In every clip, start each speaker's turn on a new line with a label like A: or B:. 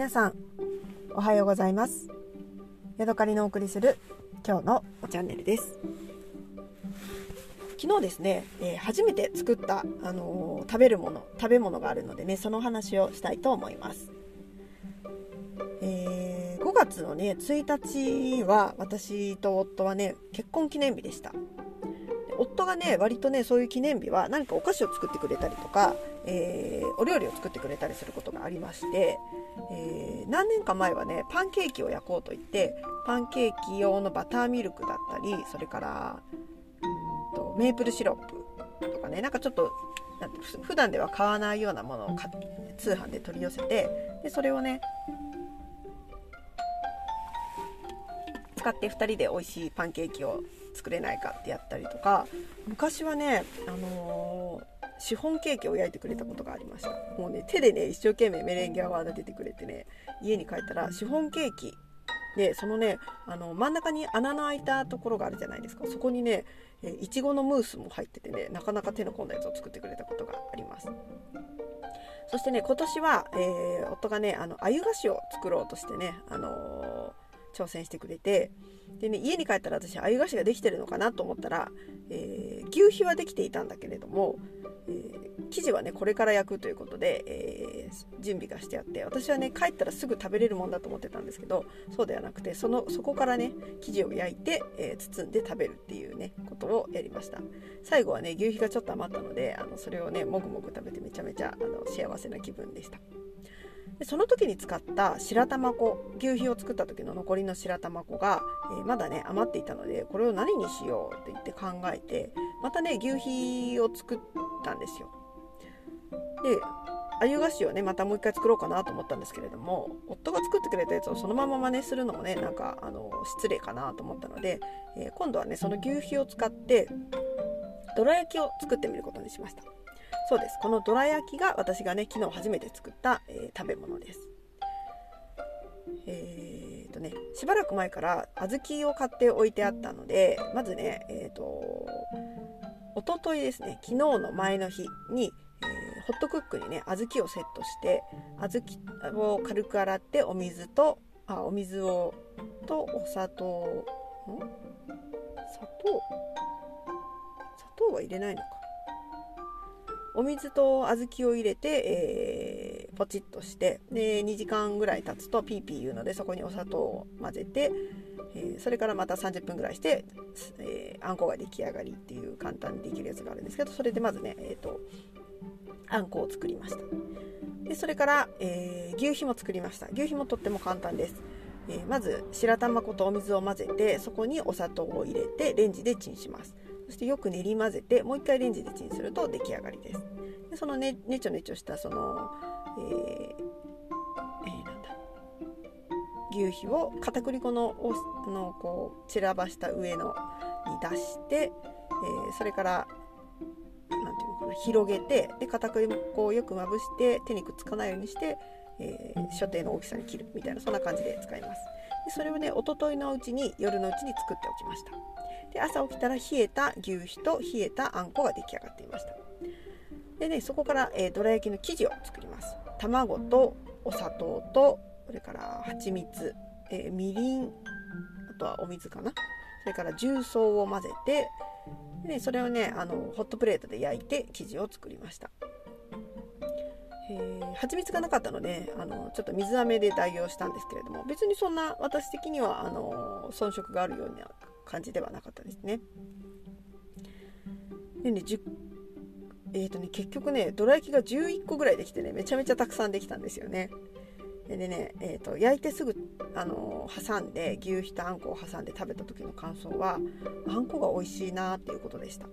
A: 皆さんおはようございます。ヤドカリのお送りする今日のチャンネルです。昨日ですね、えー、初めて作った、あのー、食べるもの食べ物があるのでねその話をしたいと思います、えー、5月のね1日は私と夫はね結婚記念日でした。夫がね割とねそういう記念日は何かお菓子を作ってくれたりとか、えー、お料理を作ってくれたりすることがありまして、えー、何年か前はねパンケーキを焼こうと言ってパンケーキ用のバターミルクだったりそれからうんとメープルシロップとかねなんかちょっとなんて普段では買わないようなものを通販で取り寄せてでそれをね使って2人で美味しいパンケーキを作れないかってやったりとか昔はね、あの、シフォンケーキを焼いてくれたことがありました。もうね手でね一生懸命メレンゲ泡立ててくれてね家に帰ったらシフォンケーキでそのねあの真ん中に穴の開いたところがあるじゃないですか。そこにねいちごのムースも入っててねなかなか手の込んだやつを作ってくれたことがあります。そしてね今年は、えー、夫がねあの鮎菓子を作ろうとしてね、あのー、挑戦してくれてでね家に帰ったら私鮎菓子ができてるのかなと思ったら、えー、牛皮はできていたんだけれども、えー、生地はねこれから焼くということで、えー、準備がしてあって私はね帰ったらすぐ食べれるもんだと思ってたんですけどそうではなくてそのそこからね生地を焼いて、え包んで食べるっていうねことをやりました最後はね牛皮がちょっと余ったのであのそれをねもぐもぐ食べてめちゃめちゃあの幸せな気分でした。でその時に使った白玉粉牛皮を作った時の残りの白玉粉が、えー、まだね余っていたのでこれを何にしようって言って考えてまたね牛皮を作ったんですよ。で鮎菓子をねまたもう一回作ろうかなと思ったんですけれども夫が作ってくれたやつをそのまま真似するのもねなんかあの失礼かなと思ったので、えー、今度はねその牛皮を使ってどら焼きを作ってみることにしました。そうです。このどら焼きが私がね昨日初めて作った、えー、食べ物です。えーとね、しばらく前から小豆を買って置いてあったのでまずねえっ、ー、とおとといですね昨日の前の日に、えー、ホットクックにね小豆をセットして小豆を軽く洗ってお水とあお水をとお砂糖ん？砂糖？砂糖は入れないのか。お水と小豆を入れて、えー、ポチッとしてで2時間ぐらい経つとピーピー言うのでそこにお砂糖を混ぜて、えー、それからまた30分ぐらいして、えー、あんこが出来上がりっていう簡単にできるやつがあるんですけどそれでまずね、えーと、あんこを作りました。でそれから、え牛皮も作りました。牛皮もとっても簡単です。えまず白玉粉とお水を混ぜてそこにお砂糖を入れてレンジでチンします。そしてよく練り混ぜてもう一回レンジでチンすると出来上がりです。でそのねねちょねちょしたその、えーえー、なんだ。牛皮を片栗粉ののこう散らばした上のに出して、えー、それからなんていうのかな広げてで片栗粉をよくまぶして手にくっつかないようにして、えー、所定の大きさに切るみたいなそんな感じで使います。でそれをねおとといのうちに夜のうちに作っておきました。で朝起きたら冷えた牛皮と冷えたあんこが出来上がっていました。でねそこから、えー、どら焼きの生地を作ります。卵とお砂糖とそれから蜂蜜、えー、みりんあとはお水かな。それから重曹を混ぜてで、ね、それをねあのホットプレートで焼いて生地を作りました。えー、蜂蜜がなかったのであのちょっと水飴で代用したんですけれども別にそんな私的にはあの遜色があるような感じではなかったですね。でねえーとね、結局ねどら焼きが11個ぐらいできてねめちゃめちゃたくさんできたんですよね。でね、えーと、焼いてすぐ、あのー、挟んで牛皮とあんこを挟んで食べた時の感想はあんこが美味しいなっていうことでした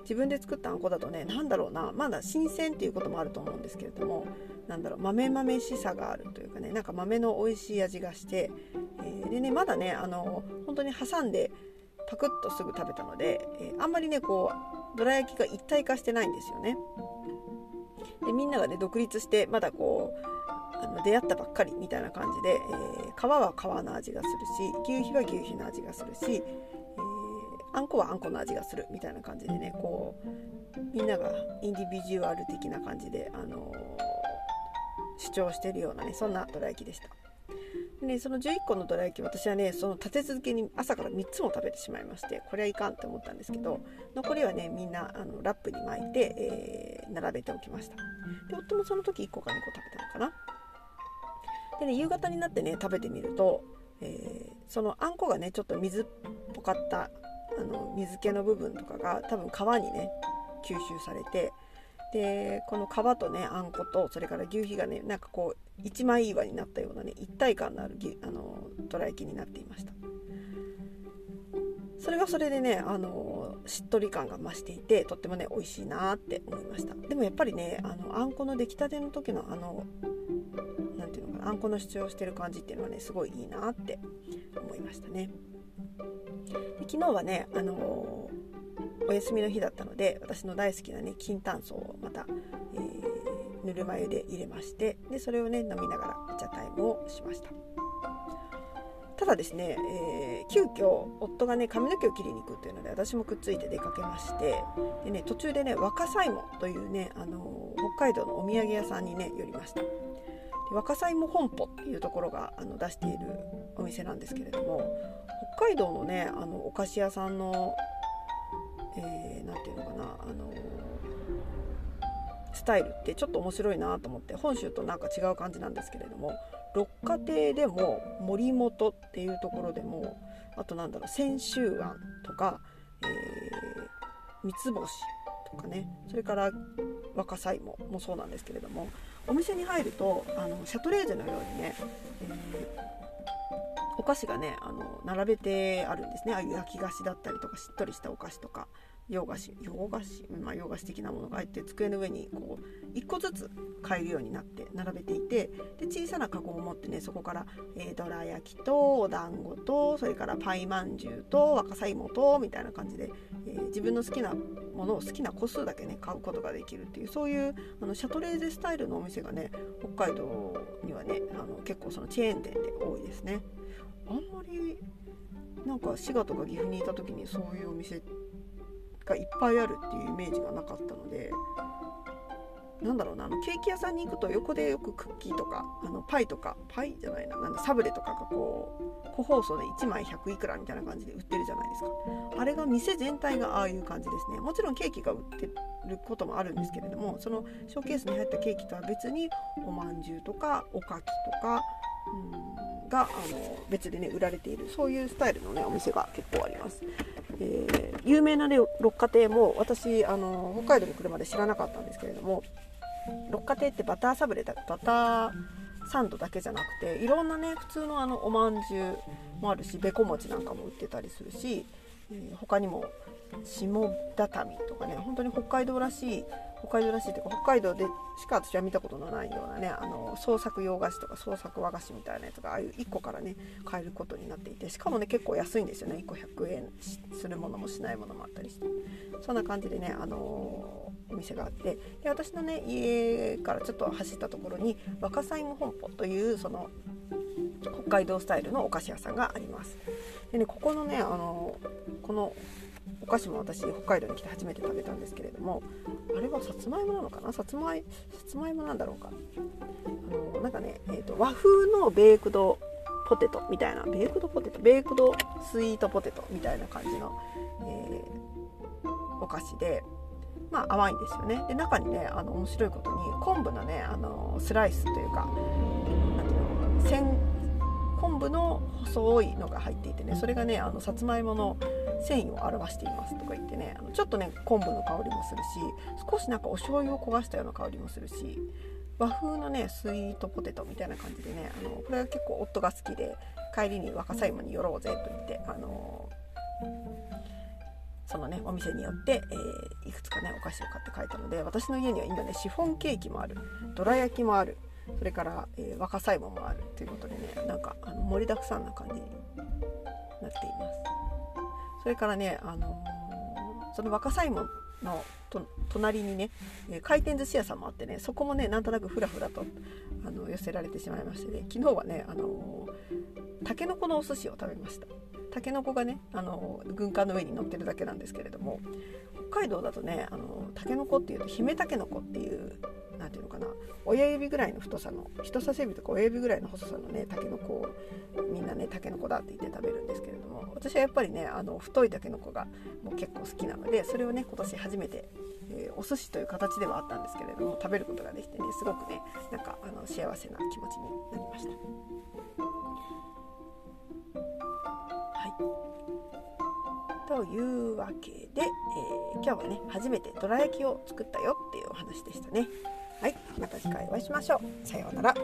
A: 自分で作ったあんこだとね何だろうなまだ新鮮っていうこともあると思うんですけれどもなんだろう豆豆しさがあるというかねなんか豆の美味しい味がして、ー、でねまだねあの本当に挟んでパクッとすぐ食べたので、えー、あんまりねこうどら焼きが一体化してないんですよね。でみんながね独立してまだこうあの出会ったばっかりみたいな感じで、えー、皮は皮の味がするし牛皮は牛皮の味がするし、えー、あんこはあんこの味がするみたいな感じでねこうみんながインディビジュアル的な感じで、あの主張してるようなねそんなどら焼きでした。で、その11個のどら焼き私はねその立て続けに朝から3つも食べてしまいましてこれはいかんって思ったんですけど残りはねみんなあのラップに巻いて、えー、並べておきました。で夫もその時1個か2個食べたのかな。でね夕方になってね食べてみると、えー、そのあんこがねちょっと水っぽかったあの水気の部分とかが多分皮にね吸収されてでこの皮とねあんことそれから牛皮がねなんかこう一枚岩になったようなね一体感のあるあのどら焼きになっていました。それがそれでねあのしっとり感が増していてとってもね美味しいなって思いました。でもやっぱりねあのあんこの出来たての時のあの何ていうのかなあんこの主張してる感じっていうのはねすごいいいなって思いましたね。で昨日はねあのお休みの日だったので私の大好きなね金炭素をまた、えー、ぬるま湯で入れましてでそれをね飲みながらお茶タイムをしました。ただですね、えー、急遽夫がね髪の毛を切りに行くっていうので私もくっついて出かけましてで、ね、途中でね若狭芋というね、あの北海道のお土産屋さんにね寄りました。若狭芋本舗っていうところがあの出しているお店なんですけれども北海道のねあのお菓子屋さんのえー、て言うのかな、あのスタイルってちょっと面白いなと思って本州となんか違う感じなんですけれども六花亭でも森本っていうところでもあとなんだろう千秋庵とか、えー、三つ星とかねそれから若狭芋もそうなんですけれどもお店に入るとあのシャトレーゼのようにね、えーお菓子がねあの並べてあるんですね。ああいう焼き菓子だったりとかしっとりしたお菓子とか。洋菓子洋菓子まあ洋菓子的なものが入って机の上にこう1個ずつ買えるようになって並べていてで小さなカゴを持ってねそこから、えー、どら焼きとお団子とそれからパイまんじゅうと若さ芋とみたいな感じで、えー、自分の好きなものを好きな個数だけね買うことができるっていうそういうあのシャトレーゼスタイルのお店がね北海道にはねあの結構そのチェーン店で多いですね。あんまりなんか滋賀とか岐阜にいた時にそういうお店がいっぱいあるっていうイメージがなかったのでなんだろうなあのケーキ屋さんに行くと横でよくクッキーとかあのパイとかパイじゃないななんだサブレとかがこう個包装で1枚100いくらみたいな感じで売ってるじゃないですかあれが店全体がああいう感じですねもちろんケーキが売ってることもあるんですけれどもそのショーケースに入ったケーキとは別におまんじゅうとかおかきとかうんがあの別でね売られているそういうスタイルのねお店が結構あります。えー、有名な、ね、六花亭も私あの北海道に来るまで知らなかったんですけれども六花亭ってバターサブレだバターサンドだけじゃなくていろんなね普通のあのおまんじゅうもあるしべこ餅なんかも売ってたりするし、えー、他にも下畳とかね本当に北海道らしい北海道らしいというか北海道でしか私は見たことのないようなねあの創作洋菓子とか創作和菓子みたいなやつがああいう1個からね買えることになっていてしかもね結構安いんですよね。1個100円するものもしないものもあったりして。そんな感じでねあのお店があって。で私のね家からちょっと走ったところに若狭芋本舗というその北海道スタイルのお菓子屋さんがあります。でねここのねあのこのお菓子も私北海道に来て初めて食べたんですけれどもあれはさつまいもなのかな？さつまいさつまいもなんだろうか？あのなんかね、えーと、和風のベークドポテトみたいなベークドポテト？ベークドスイートポテトみたいな感じの、えー、お菓子でまあ甘いんですよね。で中にねあの面白いことに昆布のねあのスライスというかなんていうの？昆布の細いのが入っていてねそれがねあのさつまいもの繊維を表していますとか言ってねあのちょっとね昆布の香りもするし少しなんかお醤油を焦がしたような香りもするし和風のねスイートポテトみたいな感じでねあのこれは結構夫が好きで帰りに若狭芋に寄ろうぜと言ってあのそのねお店によって、えー、いくつかねお菓子を買って帰ったので私の家には今ねシフォンケーキもあるどら焼きもあるそれから、えー、若狭芋もあるということでねなんかあの盛りだくさんな感じになっています。それからね、あのー、その若狭芋の隣にね、え回転寿司屋さんもあってねそこもねなんとなくふらふらとあの寄せられてしまいましてね昨日はねあのたけのこのお寿司を食べました。たけのこがねあの軍艦の上に乗ってるだけなんですけれども北海道だとねあのタケノコっていうと姫タケノコっていう何ていうのかな親指ぐらいの太さの人差し指とか親指ぐらいの細さのねタケノコをみんなねタケノコだって言って食べるんですけれども私はやっぱりねあの太いタケノコがもう結構好きなのでそれをね今年初めて、えー、お寿司という形ではあったんですけれども食べることができてねすごくねなんかあの幸せな気持ちになりました。はいというわけで、えー、今日はね初めてどら焼きを作ったよっていうお話でしたね。はい、また次回お会いしましょう。さようなら。